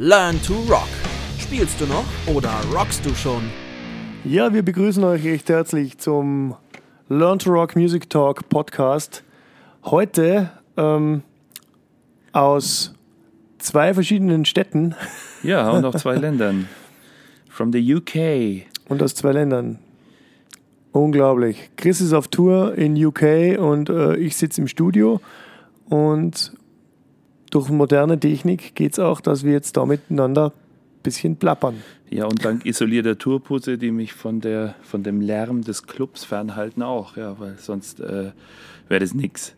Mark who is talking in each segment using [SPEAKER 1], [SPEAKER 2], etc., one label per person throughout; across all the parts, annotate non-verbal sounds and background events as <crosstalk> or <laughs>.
[SPEAKER 1] Learn to Rock. Spielst du noch oder rockst du schon?
[SPEAKER 2] Ja, wir begrüßen euch recht herzlich zum Learn to Rock Music Talk Podcast. Heute ähm, aus zwei verschiedenen Städten.
[SPEAKER 3] Ja, und auch zwei <laughs> Ländern. From the UK.
[SPEAKER 2] Und aus zwei Ländern. Unglaublich. Chris ist auf Tour in UK und äh, ich sitze im Studio. Und durch moderne Technik geht es auch, dass wir jetzt da miteinander ein bisschen plappern.
[SPEAKER 3] Ja, und dank isolierter Tourputze, die mich von, der, von dem Lärm des Clubs fernhalten, auch. Ja, weil sonst äh, wäre das nichts.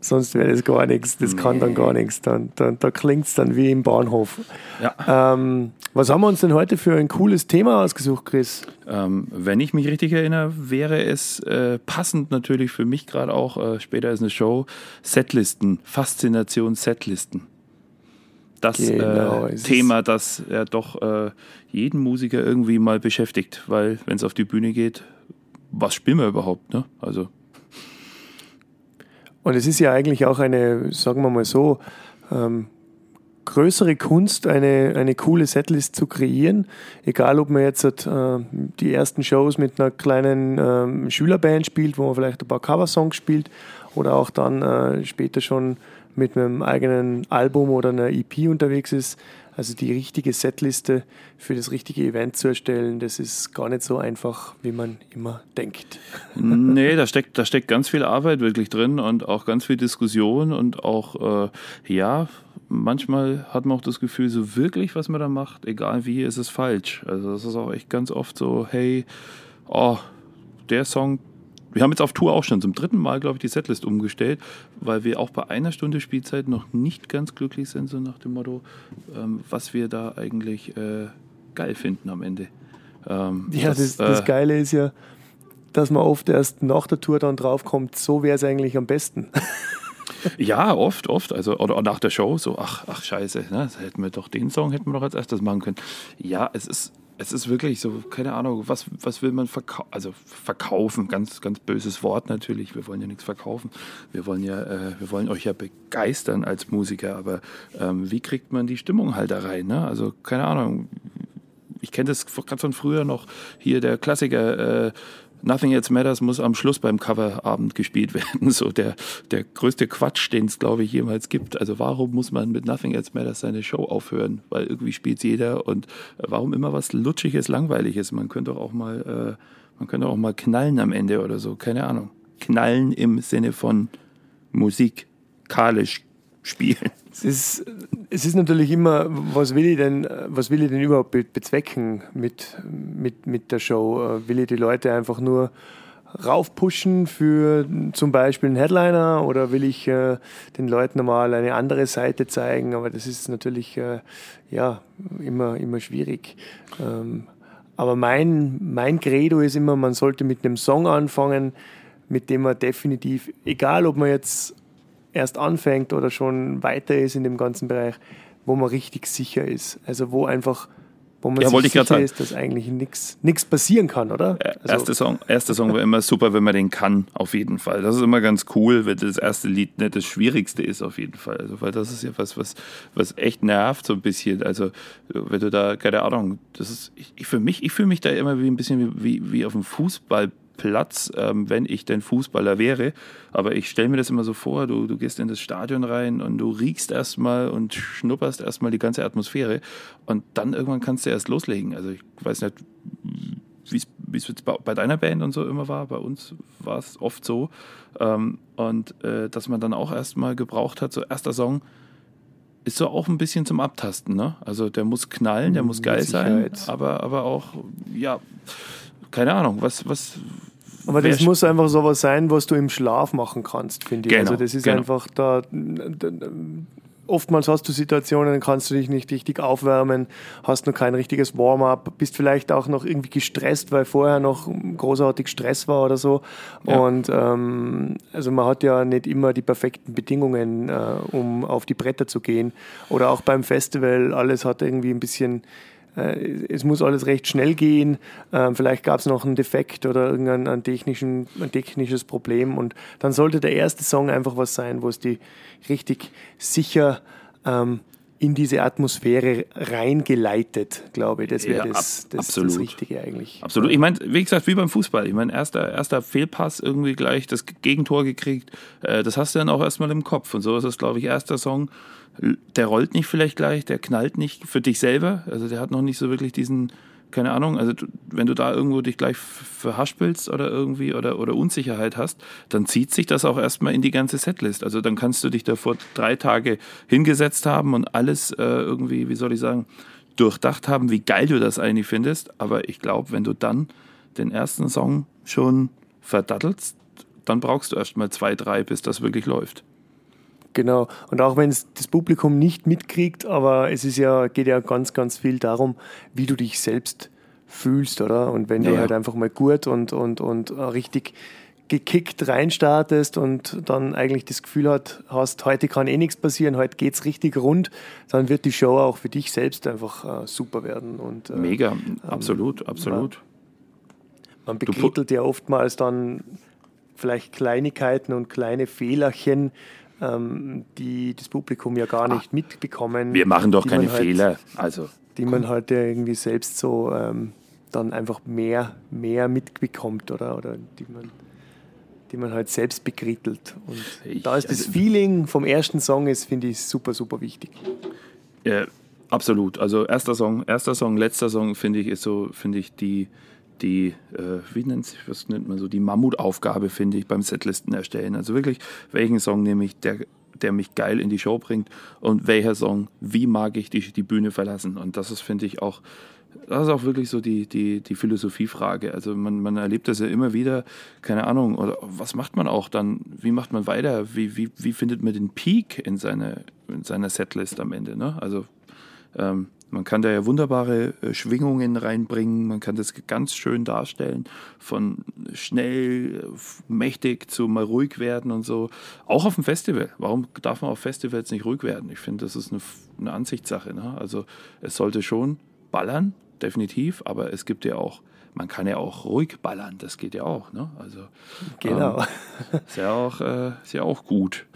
[SPEAKER 2] Sonst wäre das gar nichts. Das nee. kann dann gar nichts. Dann, dann, da klingt es dann wie im Bahnhof. Ja. Ähm, was haben wir uns denn heute für ein cooles Thema ausgesucht, Chris?
[SPEAKER 3] Ähm, wenn ich mich richtig erinnere, wäre es äh, passend natürlich für mich gerade auch, äh, später ist eine Show, Setlisten, Faszination Setlisten. Das genau, äh, Thema, das ja doch äh, jeden Musiker irgendwie mal beschäftigt, weil wenn es auf die Bühne geht, was spielen wir überhaupt? Ne? Also
[SPEAKER 2] und es ist ja eigentlich auch eine, sagen wir mal so, ähm, größere Kunst, eine, eine coole Setlist zu kreieren. Egal, ob man jetzt äh, die ersten Shows mit einer kleinen äh, Schülerband spielt, wo man vielleicht ein paar Coversongs spielt, oder auch dann äh, später schon mit einem eigenen Album oder einer EP unterwegs ist. Also die richtige Setliste für das richtige Event zu erstellen, das ist gar nicht so einfach, wie man immer denkt. <laughs>
[SPEAKER 3] Nee, da steckt, da steckt ganz viel Arbeit wirklich drin und auch ganz viel Diskussion und auch, äh, ja, manchmal hat man auch das Gefühl, so wirklich, was man da macht, egal wie, ist es falsch. Also das ist auch echt ganz oft so, hey, oh, der Song wir haben jetzt auf Tour auch schon zum dritten Mal, glaube ich, die Setlist umgestellt, weil wir auch bei einer Stunde Spielzeit noch nicht ganz glücklich sind, so nach dem Motto, ähm, was wir da eigentlich äh, geil finden am Ende.
[SPEAKER 2] Ähm, ja, das, das, das äh, Geile ist ja, dass man oft erst nach der Tour dann draufkommt, so wäre es eigentlich am besten. <laughs>
[SPEAKER 3] Ja, oft, oft. Also, oder nach der Show so, ach, ach scheiße, ne, hätten wir doch den Song hätten wir doch als erstes machen können. Ja, es ist, es ist wirklich so, keine Ahnung, was, was will man verkaufen? Also verkaufen, ganz, ganz böses Wort natürlich. Wir wollen ja nichts verkaufen. Wir wollen ja, äh, wir wollen euch ja begeistern als Musiker, aber ähm, wie kriegt man die Stimmung halt da rein? Ne? Also, keine Ahnung. Ich kenne das gerade von früher noch, hier der Klassiker, äh, Nothing Else Matters muss am Schluss beim Coverabend gespielt <laughs> werden. So der, der größte Quatsch, den es, glaube ich, jemals gibt. Also warum muss man mit Nothing Else Matters seine Show aufhören? Weil irgendwie spielt jeder und warum immer was Lutschiges, Langweiliges? Man könnte auch mal, äh, man könnte auch mal knallen am Ende oder so. Keine Ahnung. Knallen im Sinne von Musik, kalisch spielen.
[SPEAKER 2] Es ist, es ist natürlich immer, was will ich denn, was will ich denn überhaupt bezwecken mit, mit, mit der Show? Will ich die Leute einfach nur raufpushen für zum Beispiel einen Headliner oder will ich äh, den Leuten mal eine andere Seite zeigen? Aber das ist natürlich äh, ja, immer, immer schwierig. Ähm, aber mein, mein Credo ist immer, man sollte mit einem Song anfangen, mit dem man definitiv, egal ob man jetzt erst anfängt oder schon weiter ist in dem ganzen Bereich, wo man richtig sicher ist. Also wo einfach, wo man
[SPEAKER 3] ja,
[SPEAKER 2] sich sicher ist, dass eigentlich nichts passieren kann, oder?
[SPEAKER 3] Also erste, Song, erste Song war immer super, wenn man den kann, auf jeden Fall. Das ist immer ganz cool, wenn das erste Lied nicht das Schwierigste ist, auf jeden Fall. Also, weil das ist ja was, was, was echt nervt, so ein bisschen. Also, wenn du da, keine Ahnung, das ist, ich, für mich, ich fühle mich da immer wie ein bisschen wie, wie, wie auf dem Fußball Platz, ähm, wenn ich denn Fußballer wäre. Aber ich stelle mir das immer so vor, du, du gehst in das Stadion rein und du riechst erstmal und schnupperst erstmal die ganze Atmosphäre und dann irgendwann kannst du erst loslegen. Also ich weiß nicht, wie es bei deiner Band und so immer war. Bei uns war es oft so. Ähm, und äh, dass man dann auch erstmal gebraucht hat, so erster Song, ist so auch ein bisschen zum Abtasten, ne? Also der muss knallen, der muss geil sein, aber, aber auch, ja, keine Ahnung, was, was.
[SPEAKER 2] Aber das muss einfach sowas sein, was du im Schlaf machen kannst, finde ich. Genau, also das ist genau. einfach da, da, Oftmals hast du Situationen, kannst du dich nicht richtig aufwärmen, hast noch kein richtiges Warm-up, bist vielleicht auch noch irgendwie gestresst, weil vorher noch großartig Stress war oder so. Ja. Und ähm, also man hat ja nicht immer die perfekten Bedingungen, äh, um auf die Bretter zu gehen. Oder auch beim Festival, alles hat irgendwie ein bisschen es muss alles recht schnell gehen. Ähm, vielleicht gab es noch einen Defekt oder irgendein ein, technisches Problem. Und dann sollte der erste Song einfach was sein, wo es die richtig sicher ähm, in diese Atmosphäre reingeleitet, glaube ich. Das wäre
[SPEAKER 3] Ja,
[SPEAKER 2] das, das, das Richtige eigentlich.
[SPEAKER 3] Absolut. Ich meine, wie gesagt, wie beim Fußball. Ich meine, erster, erster Fehlpass irgendwie gleich das Gegentor gekriegt. Äh, das hast du dann auch erstmal im Kopf. Und so ist es, glaube ich, erster Song. Der rollt nicht vielleicht gleich, der knallt nicht für dich selber. Also der hat noch nicht so wirklich diesen, keine Ahnung, also du, wenn du da irgendwo dich gleich verhaspelst oder irgendwie oder, oder Unsicherheit hast, dann zieht sich das auch erstmal in die ganze Setlist. Also dann kannst du dich da vor drei Tage hingesetzt haben und alles äh, irgendwie, wie soll ich sagen, durchdacht haben, wie geil du das eigentlich findest. Aber ich glaube, wenn du dann den ersten Song schon verdattelst, dann brauchst du erst mal zwei, drei, bis das wirklich läuft.
[SPEAKER 2] Genau. Und auch wenn es das Publikum nicht mitkriegt, aber es ist ja, geht ja ganz, ganz viel darum, wie du dich selbst fühlst, oder? Und wenn
[SPEAKER 3] Ja,
[SPEAKER 2] du
[SPEAKER 3] ja.
[SPEAKER 2] halt einfach mal gut und, und, und äh, richtig gekickt reinstartest und dann eigentlich das Gefühl hat, hast, heute kann eh nichts passieren, heute geht's richtig rund, dann wird die Show auch für dich selbst einfach äh, super werden. Und, äh,
[SPEAKER 3] Mega, absolut, absolut.
[SPEAKER 2] Man
[SPEAKER 3] pu-
[SPEAKER 2] bekrittelt ja oftmals dann vielleicht Kleinigkeiten und kleine Fehlerchen, ähm, die das Publikum ja gar nicht mitbekommen.
[SPEAKER 3] Ah. Wir machen doch keine
[SPEAKER 2] halt,
[SPEAKER 3] Fehler. Also,
[SPEAKER 2] Die man halt irgendwie selbst so ähm, dann einfach mehr, mehr mitbekommt oder, oder die man die man halt selbst bekrittelt. Und
[SPEAKER 3] Ich-
[SPEAKER 2] da ist das
[SPEAKER 3] also-
[SPEAKER 2] Feeling vom ersten Song ist, finde ich, super, super wichtig.
[SPEAKER 3] Ja, absolut. Also erster Song, erster Song, letzter Song finde ich ist so, finde ich die, die, äh, wie nennt sich, was nennt man so, die Mammutaufgabe finde ich beim Setlisten erstellen. Also wirklich, welchen Song nehme ich, der, der mich geil in die Show bringt und welcher Song, wie mag ich die, die Bühne verlassen. Und das ist, finde ich, auch, das ist auch wirklich so die, die, die Philosophiefrage. Also man, man erlebt das ja immer wieder, keine Ahnung, oder was macht man auch dann, wie macht man weiter, wie, wie, wie findet man den Peak in, seine, in seiner Setlist am Ende. Ne? Also ähm, man kann da ja wunderbare äh, Schwingungen reinbringen, man kann das ganz schön darstellen, von schnell, mächtig zu mal ruhig werden und so. Auch auf dem Festival. Warum darf man auf Festivals nicht ruhig werden? Ich finde, das ist eine, eine Ansichtssache. Ne? Also es sollte schon ballern, definitiv, aber es gibt ja auch, man kann ja auch ruhig ballern, das geht ja auch. Ne? Also
[SPEAKER 2] Genau.
[SPEAKER 3] ähm, ist, ja auch, äh, ist ja auch gut.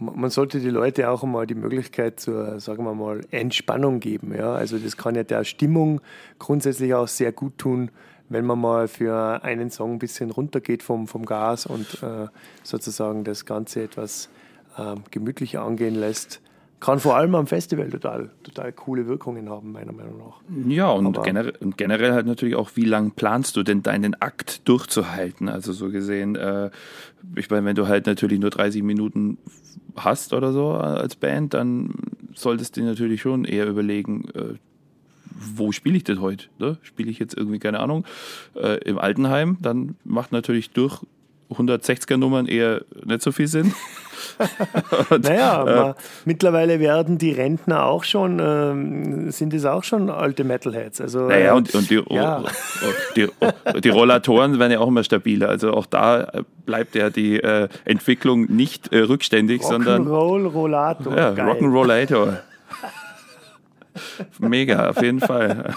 [SPEAKER 2] Man sollte die Leute auch einmal die Möglichkeit zur, sagen wir mal, Entspannung geben. Ja? Also das kann ja der Stimmung grundsätzlich auch sehr gut tun, wenn man mal für einen Song ein bisschen runtergeht vom, vom Gas und äh, sozusagen das Ganze etwas ähm, gemütlicher angehen lässt. Kann vor allem am Festival total, total coole Wirkungen haben, meiner Meinung nach.
[SPEAKER 3] Ja, und, generell, und generell halt natürlich auch, wie lang planst du denn deinen Akt durchzuhalten? Also so gesehen, äh, ich meine, wenn du halt natürlich nur 30 Minuten hast oder so als Band, dann solltest du dir natürlich schon eher überlegen, äh, wo spiele ich denn heute? Ne? Spiele ich jetzt irgendwie, keine Ahnung, äh, im Altenheim, dann macht natürlich durch 160er Nummern eher nicht so viel Sinn. <laughs> Und,
[SPEAKER 2] Naja,
[SPEAKER 3] äh,
[SPEAKER 2] aber mittlerweile werden die Rentner auch schon, ähm, sind es auch schon alte Metalheads. Also,
[SPEAKER 3] Naja,
[SPEAKER 2] äh,
[SPEAKER 3] und, und die,
[SPEAKER 2] ja.
[SPEAKER 3] die, die Rollatoren werden ja auch immer stabiler. Also auch da bleibt ja die äh, Entwicklung nicht äh, rückständig, sondern
[SPEAKER 2] Rock'n'Roll Rollator.
[SPEAKER 3] ja. Rock'n'Rollator. Mega, auf jeden Fall.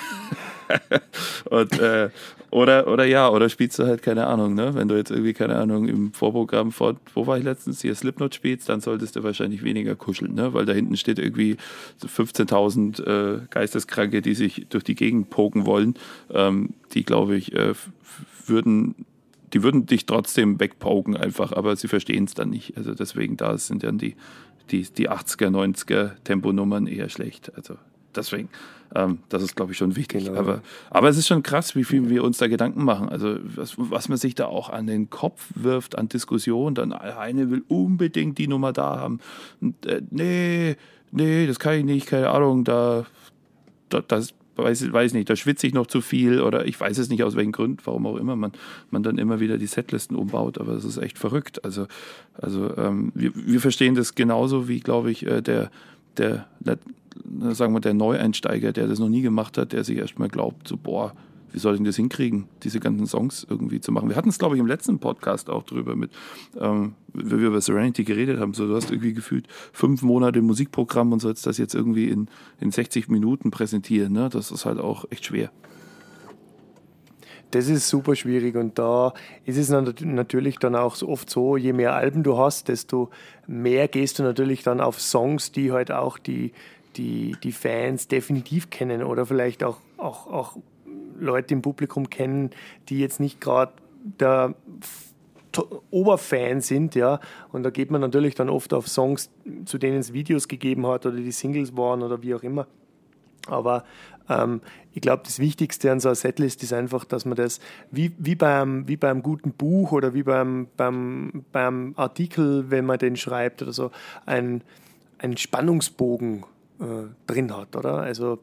[SPEAKER 3] <laughs> Und, äh, oder, oder ja, oder spielst du halt, keine Ahnung, ne? Wenn du jetzt irgendwie, keine Ahnung, im Vorprogramm von, wo war ich letztens, hier Slipknot spielst, dann solltest du wahrscheinlich weniger kuscheln, ne? Weil da hinten steht irgendwie so 15.000 äh, Geisteskranke, die sich durch die Gegend poken wollen, ähm, die, glaube ich, äh, würden die würden dich trotzdem wegpoken einfach, aber sie verstehen es dann nicht. Also deswegen, da sind dann die, die, die 80er, 90er Temponummern eher schlecht. Also deswegen, ähm, das ist, glaube ich, schon wichtig.
[SPEAKER 2] Genau.
[SPEAKER 3] Aber, aber es ist schon krass, wie viel wir uns da Gedanken machen. Also was, was man sich da auch an den Kopf wirft, an Diskussionen. Dann eine will unbedingt die Nummer da haben. Und, äh, nee, nee, das kann ich nicht, keine Ahnung, da, da das weiß, weiß nicht, da schwitze ich noch zu viel oder ich weiß es nicht aus welchem Grund, warum auch immer man, man dann immer wieder die Setlisten umbaut, aber es ist echt verrückt. Also, also ähm, wir, wir verstehen das genauso wie, glaube ich, äh, der, der, sagen wir, der Neueinsteiger, der das noch nie gemacht hat, der sich erstmal glaubt, so, boah, wie soll ich denn das hinkriegen, diese ganzen Songs irgendwie zu machen? Wir hatten es, glaube ich, im letzten Podcast auch drüber, mit, ähm, wenn wir über Serenity geredet haben. So, du hast irgendwie gefühlt fünf Monate Musikprogramm und sollst das jetzt irgendwie in, in 60 Minuten präsentieren. Ne? Das ist halt auch echt schwer.
[SPEAKER 2] Das ist super schwierig und da ist es natürlich dann auch oft so, je mehr Alben du hast, desto mehr gehst du natürlich dann auf Songs, die halt auch die, die, die Fans definitiv kennen oder vielleicht auch, auch, auch Leute im Publikum kennen, die jetzt nicht gerade der Oberfan sind, ja. Und da geht man natürlich dann oft auf Songs, zu denen es Videos gegeben hat oder die Singles waren oder wie auch immer. Aber ähm, ich glaube, das Wichtigste an so einer Setlist ist einfach, dass man das wie, wie, beim, wie beim guten Buch oder wie beim, beim, beim Artikel, wenn man den schreibt oder so, ein, einen Spannungsbogen äh, drin hat, oder? Also,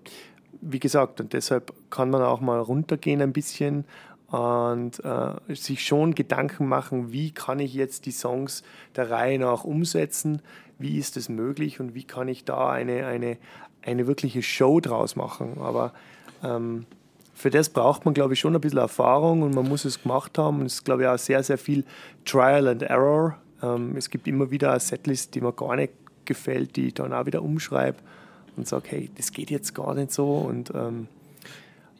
[SPEAKER 2] wie gesagt, und deshalb kann man auch mal runtergehen ein bisschen und äh, sich schon Gedanken machen, wie kann ich jetzt die Songs der Reihe nach umsetzen, wie ist es möglich und wie kann ich da eine, eine, eine wirkliche Show draus machen. Aber ähm, für das braucht man, glaube ich, schon ein bisschen Erfahrung und man muss es gemacht haben. Es ist, glaube ich, auch sehr, sehr viel Trial and Error. Ähm, es gibt immer wieder eine Setlist, die mir gar nicht gefällt, die ich dann auch wieder umschreibe und sage, hey, das geht jetzt gar nicht so. Und ähm,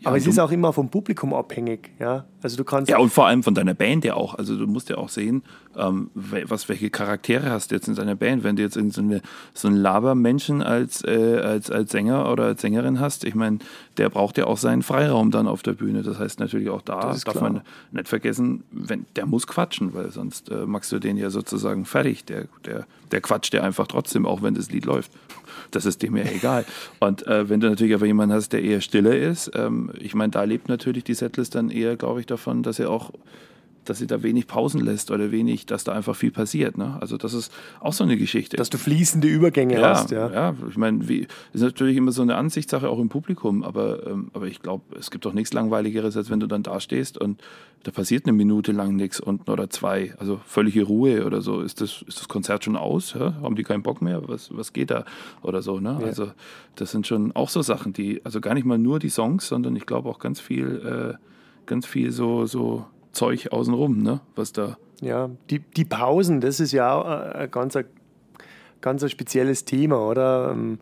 [SPEAKER 2] ja, aber es ist auch immer vom Publikum abhängig, ja. Also du kannst
[SPEAKER 3] ja und vor allem von deiner Band ja auch. Also du musst ja auch sehen, ähm, was welche Charaktere hast du jetzt in deiner Band. Wenn du jetzt so, eine, so einen Labermenschen als äh, als als Sänger oder als Sängerin hast, ich meine, der braucht ja auch seinen Freiraum dann auf der Bühne. Das heißt natürlich auch da darf klar. man nicht vergessen, wenn der muss quatschen, weil sonst äh, machst du den ja sozusagen fertig. Der der der quatscht ja einfach trotzdem, auch wenn das Lied läuft. Das ist dem ja egal. Und äh, wenn du natürlich aber jemanden hast, der eher stiller ist, ähm, ich meine, da lebt natürlich die Setlist dann eher, glaube ich, davon, dass er auch dass sie da wenig Pausen lässt oder wenig, dass da einfach viel passiert. Ne? Also das ist auch so eine Geschichte.
[SPEAKER 2] Dass du fließende Übergänge
[SPEAKER 3] ja,
[SPEAKER 2] hast. Ja,
[SPEAKER 3] ja. Ich meine, ist natürlich immer so eine Ansichtssache auch im Publikum, aber, ähm, aber ich glaube, es gibt doch nichts Langweiligeres, als wenn du dann da stehst und da passiert eine Minute lang nichts unten oder zwei. Also völlige Ruhe oder so. Ist das, ist das Konzert schon aus? Ja? Haben die keinen Bock mehr? Was, was geht da? Oder so. Ne? Ja. Also das sind schon auch so Sachen, die, also gar nicht mal nur die Songs, sondern ich glaube auch ganz viel, äh, ganz viel so, so Zeug außenrum, ne? was da.
[SPEAKER 2] Ja, die, die Pausen, das ist ja auch ein ganz, ganz ein spezielles Thema, oder? Ähm,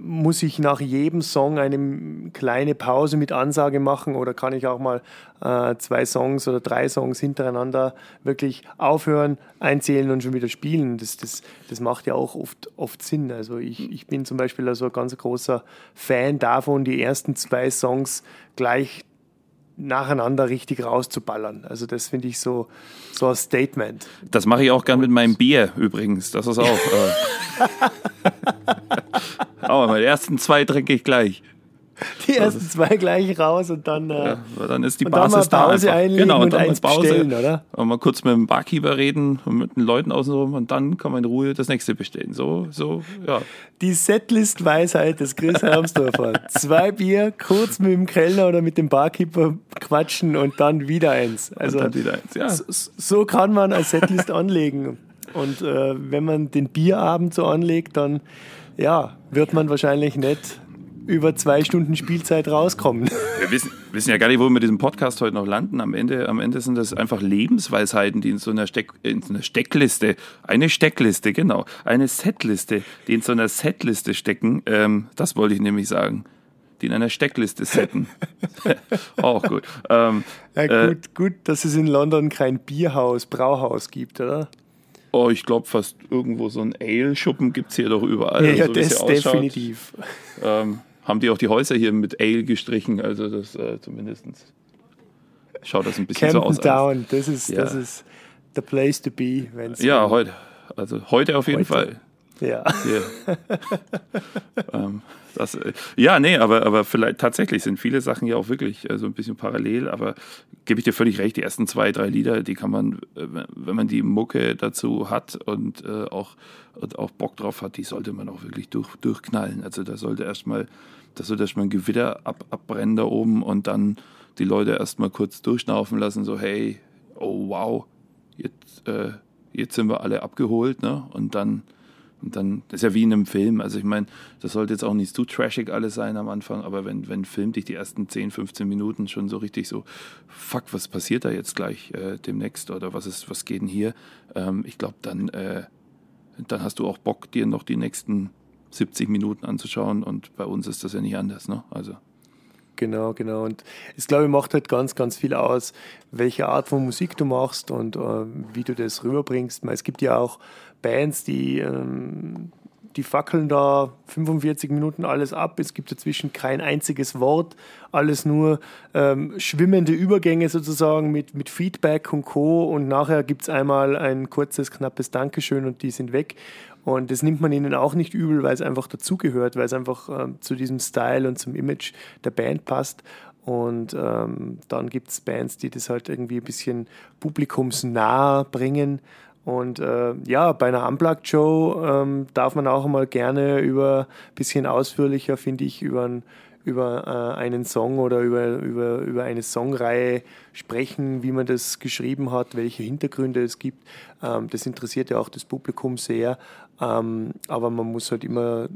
[SPEAKER 2] muss ich nach jedem Song eine kleine Pause mit Ansage machen oder kann ich auch mal äh, zwei Songs oder drei Songs hintereinander wirklich aufhören, einzählen und schon wieder spielen? Das, das, das macht ja auch oft, oft Sinn. Also ich, ich bin zum Beispiel also ein ganz großer Fan davon, die ersten zwei Songs gleich nacheinander richtig rauszuballern. Also das finde ich so, so ein Statement.
[SPEAKER 3] Das mache ich auch gern mit meinem Bier übrigens. Das ist auch. Äh, <laughs> <laughs> aber meine ersten zwei trinke ich gleich. <laughs>
[SPEAKER 2] Die ersten zwei gleich raus und dann, äh,
[SPEAKER 3] ja, dann ist die Basis da. Pause
[SPEAKER 2] einlegen genau, und, und dann eins Pause, bestellen, oder?
[SPEAKER 3] Und mal kurz mit dem Barkeeper reden und mit den Leuten außenrum und dann kann man in Ruhe das nächste bestellen. So, so, ja.
[SPEAKER 2] Die Setlist-Weisheit des Chris Hermsdorfer. <laughs> zwei Bier, kurz mit dem Kellner oder mit dem Barkeeper quatschen und dann wieder eins. Also,
[SPEAKER 3] und dann wieder eins, ja.
[SPEAKER 2] So, so kann man eine Setlist <laughs> anlegen. Und äh, wenn man den Bierabend so anlegt, dann ja, wird man wahrscheinlich nicht über zwei Stunden Spielzeit rauskommen.
[SPEAKER 3] Wir wissen, wissen ja gar nicht, wo wir mit diesem Podcast heute noch landen. Am Ende, am Ende sind das einfach Lebensweisheiten, die in so einer, Steck, in so einer Steckliste, eine Steckliste, genau, eine Setliste, die in so einer Setliste stecken. Ähm, das wollte ich nämlich sagen die in einer Steckliste setten. <laughs> Auch gut. Ähm,
[SPEAKER 2] ja, gut, äh, gut, dass es in London kein Bierhaus, Brauhaus gibt, oder?
[SPEAKER 3] Oh, ich glaube fast irgendwo so ein Ale-Schuppen gibt es hier doch überall.
[SPEAKER 2] Ja, ja so, das definitiv.
[SPEAKER 3] Ähm, haben die auch die Häuser hier mit Ale gestrichen, also das äh, zumindest schaut das ein bisschen
[SPEAKER 2] Camden
[SPEAKER 3] so aus.
[SPEAKER 2] Down, das ist, ja. das ist the place to be.
[SPEAKER 3] Wenn's ja, heute. Also heute auf jeden heute. Fall.
[SPEAKER 2] Ja. <laughs>
[SPEAKER 3] ähm, das, äh, ja, nee, aber, aber vielleicht tatsächlich sind viele Sachen ja auch wirklich äh, so ein bisschen parallel, aber gebe ich dir völlig recht, die ersten zwei, drei Lieder, die kann man, äh, wenn man die Mucke dazu hat und, äh, auch, und auch Bock drauf hat, die sollte man auch wirklich durch, durchknallen. Also da sollte erstmal, da ein Gewitter ab, abbrennen da oben und dann die Leute erstmal kurz durchschnaufen lassen, so hey, oh wow, jetzt, äh, jetzt sind wir alle abgeholt, ne? Und dann und dann, das ist ja wie in einem Film. Also ich meine, das sollte jetzt auch nicht zu trashig alles sein am Anfang, aber wenn, wenn Film dich die ersten 10, 15 Minuten schon so richtig so, fuck, was passiert da jetzt gleich äh, demnächst oder was ist, was geht denn hier? Ähm, ich glaube, dann, äh, dann hast du auch Bock, dir noch die nächsten 70 Minuten anzuschauen und bei uns ist das ja nicht anders, ne? Also.
[SPEAKER 2] Genau, genau. Und es, glaube ich, macht halt ganz, ganz viel aus, welche Art von Musik du machst und äh, wie du das rüberbringst. Es gibt ja auch Bands, die ähm, die fackeln da 45 Minuten alles ab. Es gibt dazwischen kein einziges Wort, alles nur ähm, schwimmende Übergänge sozusagen mit, mit Feedback und Co. Und nachher gibt es einmal ein kurzes, knappes Dankeschön und die sind weg. Und das nimmt man ihnen auch nicht übel, weil es einfach dazugehört, weil es einfach ähm, zu diesem Style und zum Image der Band passt. Und ähm, dann gibt es Bands, die das halt irgendwie ein bisschen publikumsnah bringen. Und äh, ja, bei einer Unplugged-Show ähm, darf man auch mal gerne über ein bisschen ausführlicher, finde ich, über, ein, über äh, einen Song oder über, über, über eine Songreihe sprechen, wie man das geschrieben hat, welche Hintergründe es gibt. Ähm, das interessiert ja auch das Publikum sehr. Ähm, aber man muss halt immer,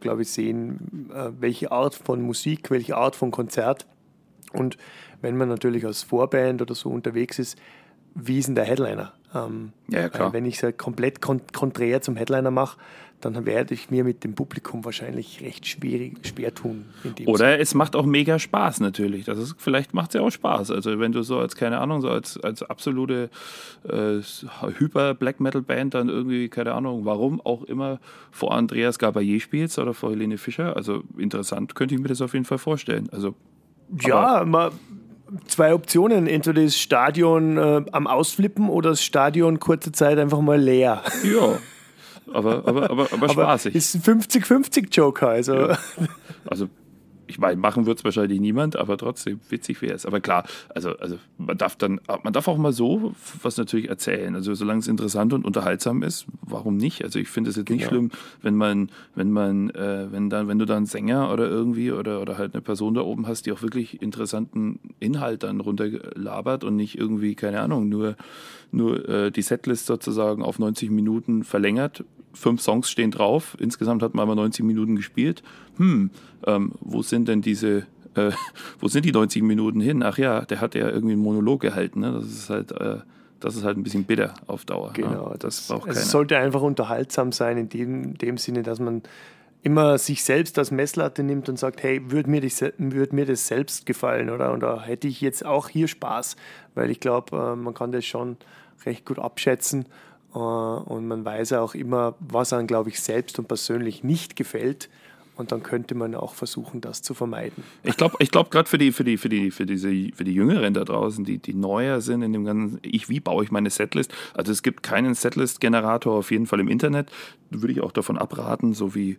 [SPEAKER 2] glaube ich, sehen, äh, welche Art von Musik, welche Art von Konzert. Und wenn man natürlich als Vorband oder so unterwegs ist, wie ist denn der Headliner? Ähm,
[SPEAKER 3] ja, klar.
[SPEAKER 2] Wenn ich es halt komplett kont konträr zum Headliner mache, dann werde ich mir mit dem Publikum wahrscheinlich recht schwierig, schwer tun.
[SPEAKER 3] Oder Sinne. es macht auch mega Spaß natürlich. Das ist, vielleicht macht es ja auch Spaß. Also wenn du so als, keine Ahnung, so als, als absolute äh, Hyper-Black-Metal-Band dann irgendwie, keine Ahnung, warum auch immer vor Andreas Gabayé spielst oder vor Helene Fischer, also interessant könnte ich mir das auf jeden Fall vorstellen. Also
[SPEAKER 2] ja, man, zwei Optionen. Entweder das Stadion äh, am Ausflippen oder das Stadion kurze Zeit einfach mal leer.
[SPEAKER 3] Ja. Aber, aber, aber, aber, <laughs> aber spaßig.
[SPEAKER 2] Ist ein 50-50-Joker. Also. Ja.
[SPEAKER 3] also ich meine, machen wird es wahrscheinlich niemand, aber trotzdem witzig wäre es. Aber klar, also, also man darf dann, man darf auch mal so was natürlich erzählen. Also solange es interessant und unterhaltsam ist, warum nicht? Also ich finde es jetzt genau. nicht schlimm, wenn man, wenn man, äh, wenn dann, wenn du da einen Sänger oder irgendwie oder, oder halt eine Person da oben hast, die auch wirklich interessanten Inhalt dann runterlabert und nicht irgendwie, keine Ahnung, nur, nur äh, die Setlist sozusagen auf 90 Minuten verlängert. Fünf Songs stehen drauf. Insgesamt hat man aber 90 Minuten gespielt. Hm, ähm, wo sind denn diese, äh, <laughs> wo sind die 90 Minuten hin? Ach ja, der hat ja irgendwie einen Monolog gehalten. Ne? Das ist halt, äh, das ist halt ein bisschen bitter auf Dauer.
[SPEAKER 2] Genau, ne? das, braucht keiner. Es sollte einfach unterhaltsam sein in dem, dem Sinne, dass man immer sich selbst als Messlatte nimmt und sagt, hey, würde mir, würd mir das selbst gefallen oder, oder hätte ich jetzt auch hier Spaß? Weil ich glaube, äh, man kann das schon recht gut abschätzen und man weiß auch immer, was einem, glaube ich, selbst und persönlich nicht gefällt und dann könnte man auch versuchen, das zu vermeiden.
[SPEAKER 3] Ich glaube, ich glaub, gerade für die, für, die, für, die, für, für die Jüngeren da draußen, die, die neuer sind in dem ganzen, ich, wie baue ich meine Setlist? Also es gibt keinen Setlist-Generator auf jeden Fall im Internet. Würde ich auch davon abraten, so wie äh,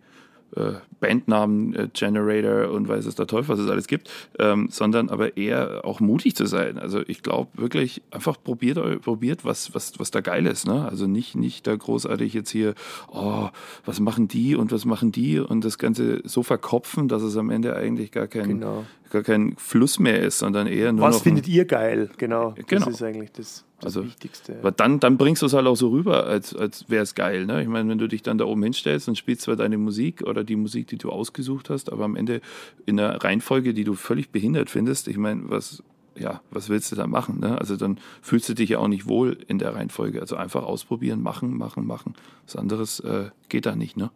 [SPEAKER 3] Bandnamen äh, Generator und weiß es der Teufel, was es alles gibt, ähm, sondern aber eher auch mutig zu sein. Also ich glaube wirklich, einfach probiert, probiert was, was, was da geil ist. Ne? Also nicht, nicht da großartig jetzt hier, oh, was machen die und was machen die und das Ganze so verkopfen, dass es am Ende eigentlich gar kein, genau. gar kein Fluss mehr ist, sondern eher nur
[SPEAKER 2] Was
[SPEAKER 3] noch
[SPEAKER 2] findet ihr geil? Genau.
[SPEAKER 3] genau.
[SPEAKER 2] Das ist eigentlich das das
[SPEAKER 3] also, Wichtigste. Aber dann, dann bringst du es halt auch so rüber, als, als wäre es geil. Ne? Ich meine, wenn du dich dann da oben hinstellst und spielst zwar deine Musik oder die Musik, die du ausgesucht hast, aber am Ende in einer Reihenfolge, die du völlig behindert findest, ich meine, was, ja, was willst du da machen? Ne? Also dann fühlst du dich ja auch nicht wohl in der Reihenfolge. Also einfach ausprobieren, machen, machen, machen. Was anderes äh, geht da nicht. Ne?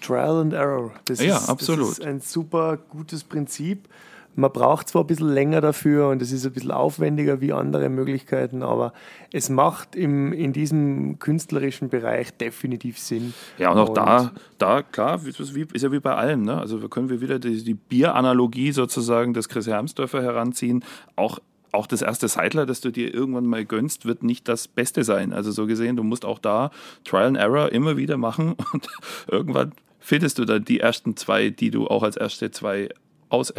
[SPEAKER 2] Trial and Error.
[SPEAKER 3] Das ja, ist, absolut. Das
[SPEAKER 2] ist ein super gutes Prinzip. Man braucht zwar ein bisschen länger dafür und es ist ein bisschen aufwendiger wie andere Möglichkeiten, aber es macht im, in diesem künstlerischen Bereich definitiv Sinn.
[SPEAKER 3] Ja, und auch und da, da, klar, ist, wie, ist ja wie bei allem. Ne? Also können wir wieder die, die Bieranalogie sozusagen des Chris Hermsdörfer heranziehen. Auch auch das erste Seidler, das du dir irgendwann mal gönnst, wird nicht das Beste sein. Also so gesehen, du musst auch da Trial and Error immer wieder machen <laughs> und irgendwann findest du dann die ersten zwei, die du auch als erste zwei aus,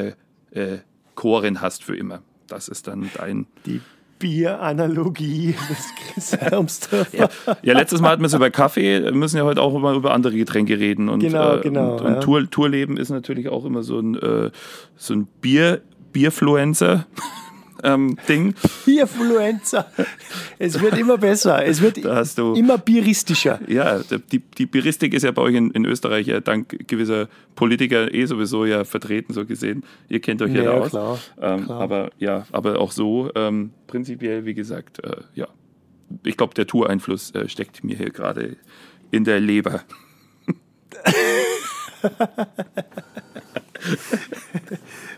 [SPEAKER 3] äh, äh, Chorin hast für immer. Das ist dann dein.
[SPEAKER 2] Die Bieranalogie des Chris <laughs> Hermsdorfer.
[SPEAKER 3] ja. ja, letztes Mal hatten wir es über Kaffee, wir müssen ja heute auch immer über andere Getränke reden. Und,
[SPEAKER 2] genau, genau.
[SPEAKER 3] Und, und ja. Tour, Tourleben ist natürlich auch immer so ein, äh, so ein Bier, Bierfluencer ähm, Ding. <laughs>
[SPEAKER 2] Bierfluencer. Es wird immer besser. Es wird immer bieristischer.
[SPEAKER 3] Ja, die, die Bieristik ist ja bei euch in, in, Österreich ja dank gewisser Politiker eh sowieso ja vertreten, so gesehen. Ihr kennt euch ja, ja aus. Klar, ähm, klar. Aber ja, aber auch so ähm, prinzipiell, wie gesagt, äh, ja. Ich glaube, der Toureinfluss äh, steckt mir hier gerade in der Leber. <laughs>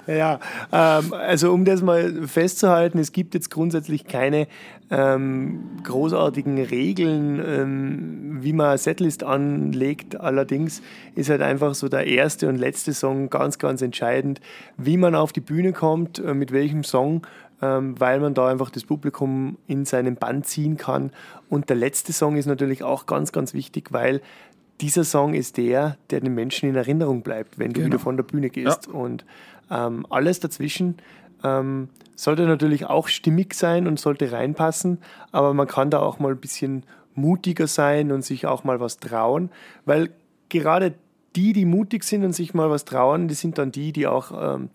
[SPEAKER 2] Ja, ähm, also um das mal festzuhalten, es gibt jetzt grundsätzlich keine ähm, großartigen Regeln, ähm, wie man Setlist anlegt. Allerdings ist halt einfach so der erste und letzte Song ganz, ganz entscheidend, wie man auf die Bühne kommt, äh, mit welchem Song, ähm, weil man da einfach das Publikum in seinen Bann ziehen kann. Und der letzte Song ist natürlich auch ganz, ganz wichtig, weil dieser Song ist der, der den Menschen in Erinnerung bleibt, wenn du
[SPEAKER 3] Genau.
[SPEAKER 2] wieder von der Bühne gehst.
[SPEAKER 3] Ja.
[SPEAKER 2] Und ähm, alles dazwischen ähm, sollte natürlich auch stimmig sein und sollte reinpassen, aber man kann da auch mal ein bisschen mutiger sein und sich auch mal was trauen, weil gerade die, die mutig sind und sich mal was trauen, die sind dann die, die auch ähm,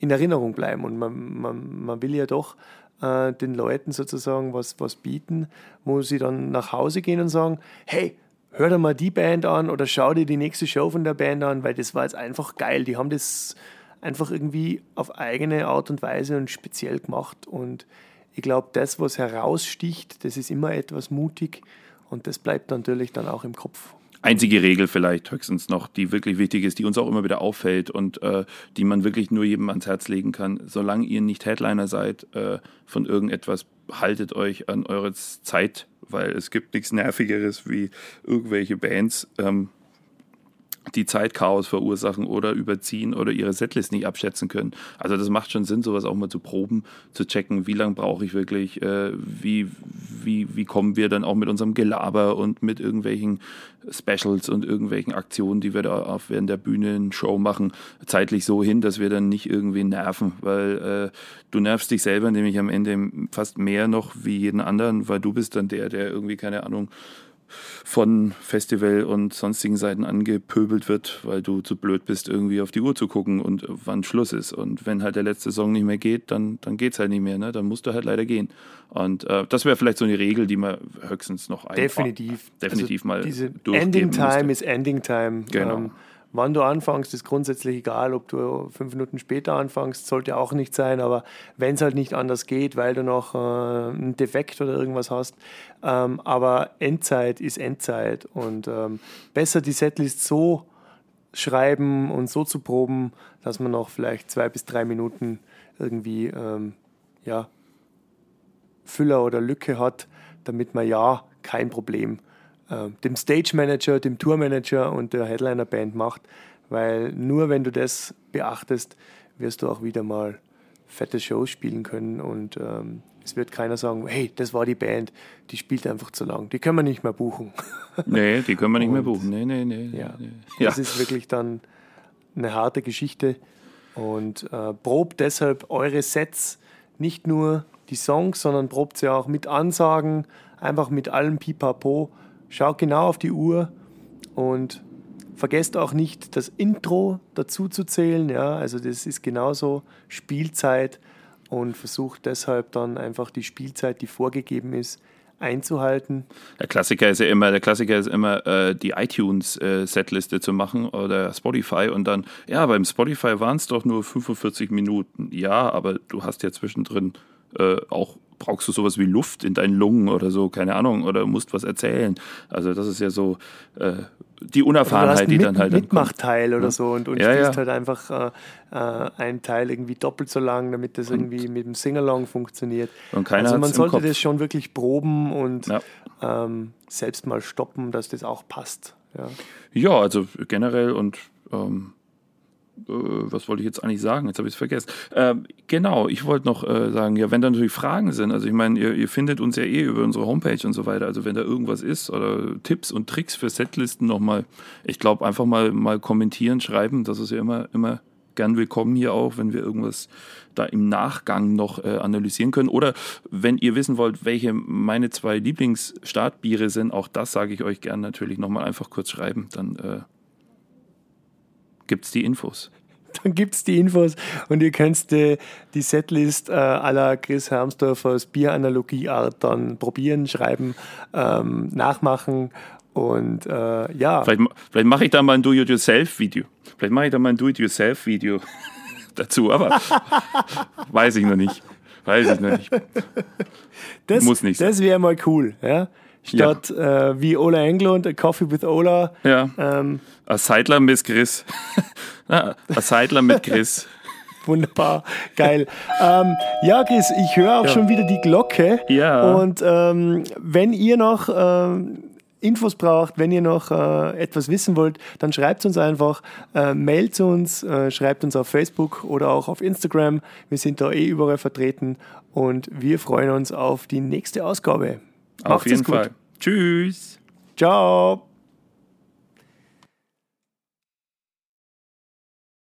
[SPEAKER 2] in Erinnerung bleiben. Und man, man, man will ja doch äh, den Leuten sozusagen was, was bieten, wo sie dann nach Hause gehen und sagen, hey, hör dir mal die Band an oder schau dir die nächste Show von der Band an, weil das war jetzt einfach geil. Die haben das einfach irgendwie auf eigene Art und Weise und speziell gemacht. Und ich glaube, das, was heraussticht, das ist immer etwas mutig und das bleibt natürlich dann auch im Kopf.
[SPEAKER 3] Einzige Regel vielleicht höchstens noch, die wirklich wichtig ist, die uns auch immer wieder auffällt und äh, die man wirklich nur jedem ans Herz legen kann. Solange ihr nicht Headliner seid äh, von irgendetwas, haltet euch an eure Zeit, weil es gibt nichts Nervigeres wie irgendwelche Bands, ähm, die Zeitchaos verursachen oder überziehen oder ihre Setlist nicht abschätzen können. Also das macht schon Sinn, sowas auch mal zu proben, zu checken, wie lange brauche ich wirklich, äh, wie, wie, wie kommen wir dann auch mit unserem Gelaber und mit irgendwelchen Specials und irgendwelchen Aktionen, die wir da auf während der Bühnenshow machen, zeitlich so hin, dass wir dann nicht irgendwie nerven, weil äh, du nervst dich selber nämlich am Ende fast mehr noch wie jeden anderen, weil du bist dann der, der irgendwie, keine Ahnung, von Festival und sonstigen Seiten angepöbelt wird, weil du zu blöd bist, irgendwie auf die Uhr zu gucken und wann Schluss ist. Und wenn halt der letzte Song nicht mehr geht, dann, dann geht's halt nicht mehr. Ne? Dann musst du halt leider gehen. Und äh, das wäre vielleicht so eine Regel, die man höchstens noch ein
[SPEAKER 2] Definitiv.
[SPEAKER 3] definitiv
[SPEAKER 2] also
[SPEAKER 3] mal
[SPEAKER 2] Diese Ending Time
[SPEAKER 3] müsste.
[SPEAKER 2] ist Ending Time.
[SPEAKER 3] Genau.
[SPEAKER 2] Ähm, wann du anfängst, ist grundsätzlich egal, ob du fünf Minuten später anfängst, sollte auch nicht sein, aber wenn es halt nicht anders geht, weil du noch äh, einen Defekt oder irgendwas hast. Ähm, aber Endzeit ist Endzeit und ähm, besser die Setlist so schreiben und so zu proben, dass man noch vielleicht zwei bis drei Minuten irgendwie ähm, ja, Füller oder Lücke hat, damit man ja kein Problem äh, dem Stage Manager, dem Tour Manager und der Headliner Band macht, weil nur wenn du das beachtest, wirst du auch wieder mal fette Shows spielen können und ähm, es wird keiner sagen, hey, das war die Band, die spielt einfach zu lang, die können wir nicht mehr buchen. <laughs>
[SPEAKER 3] Nee, die können wir nicht mehr
[SPEAKER 2] Und-
[SPEAKER 3] buchen. Nee, nee, nee.
[SPEAKER 2] Ja,
[SPEAKER 3] nee. ja.
[SPEAKER 2] das ist wirklich dann eine harte Geschichte. Und äh, probt deshalb eure Sets, nicht nur die Songs, sondern probt sie auch mit Ansagen, einfach mit allem Pipapo. Schaut genau auf die Uhr und vergesst auch nicht, das Intro dazu zu zählen. Ja, also das ist genauso Spielzeit und versucht deshalb dann einfach die Spielzeit, die vorgegeben ist, einzuhalten.
[SPEAKER 3] Der Klassiker ist ja immer, der Klassiker ist immer, äh, die iTunes-Setliste zu machen oder Spotify und dann, ja, beim Spotify waren es doch nur 45 Minuten. Ja, aber du hast ja zwischendrin äh, auch, brauchst du sowas wie Luft in deinen Lungen oder so, keine Ahnung, oder musst was erzählen. Also das ist ja so äh, die Unerfahrenheit,
[SPEAKER 2] einen
[SPEAKER 3] die dann halt.
[SPEAKER 2] Mitmachteil oder so und, und
[SPEAKER 3] Ja,
[SPEAKER 2] spielst
[SPEAKER 3] ja.
[SPEAKER 2] halt einfach äh, äh, einen Teil irgendwie doppelt so lang, damit das irgendwie mit dem Singalong funktioniert.
[SPEAKER 3] Und keiner
[SPEAKER 2] also man sollte das schon wirklich proben und
[SPEAKER 3] Ja.
[SPEAKER 2] ähm, selbst mal stoppen, dass das auch passt. Ja.
[SPEAKER 3] Ja, also generell und ähm, äh, was wollte ich jetzt eigentlich sagen? Jetzt habe ich es vergessen. Ähm, genau, ich wollte noch äh, sagen, ja, wenn da natürlich Fragen sind, also ich meine, ihr, ihr findet uns ja eh über unsere Homepage und so weiter, also wenn da irgendwas ist oder Tipps und Tricks für Setlisten nochmal, ich glaube, einfach mal, mal kommentieren, schreiben, das ist ja immer, immer gern willkommen hier auch, wenn wir irgendwas da im Nachgang noch äh, analysieren können. Oder wenn ihr wissen wollt, welche meine zwei Lieblingsstartbiere sind, auch das sage ich euch gern natürlich nochmal einfach kurz schreiben. Dann äh, gibt es die Infos.
[SPEAKER 2] Dann gibt es die Infos und ihr könnt die, die Setlist äh, la Chris Hermsdorfers Bieranalogieart dann probieren, schreiben, ähm, nachmachen und äh, ja.
[SPEAKER 3] Vielleicht, vielleicht mache ich da mal ein Do-It-Yourself-Video. Vielleicht mache ich da mal ein Do-It-Yourself-Video <laughs> dazu, aber <laughs> weiß ich noch nicht. Weiß ich noch nicht.
[SPEAKER 2] Das,
[SPEAKER 3] Muss nicht
[SPEAKER 2] Das wäre mal cool, ja. Statt Äh, wie Ola Englund, A Coffee with Ola.
[SPEAKER 3] Ja,
[SPEAKER 2] Ähm,
[SPEAKER 3] ein Seidler mit Chris. <laughs> Ja, ein Seidler mit Chris.
[SPEAKER 2] Wunderbar, geil. Ähm, ja, Chris, ich höre auch
[SPEAKER 3] Ja.
[SPEAKER 2] schon wieder die Glocke.
[SPEAKER 3] Ja.
[SPEAKER 2] Und ähm, wenn ihr noch ähm, Infos braucht, wenn ihr noch äh, etwas wissen wollt, dann schreibt uns einfach, äh, mailt uns, äh, schreibt uns auf Facebook oder auch auf Instagram. Wir sind da eh überall vertreten und wir freuen uns auf die nächste Ausgabe.
[SPEAKER 3] Auf
[SPEAKER 2] Macht's es
[SPEAKER 3] jeden
[SPEAKER 2] gut.
[SPEAKER 3] Fall. Tschüss.
[SPEAKER 2] Ciao.